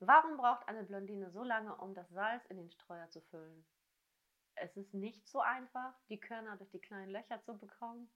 Warum braucht eine Blondine so lange, um das Salz in den Streuer zu füllen? Es ist nicht so einfach, die Körner durch die kleinen Löcher zu bekommen.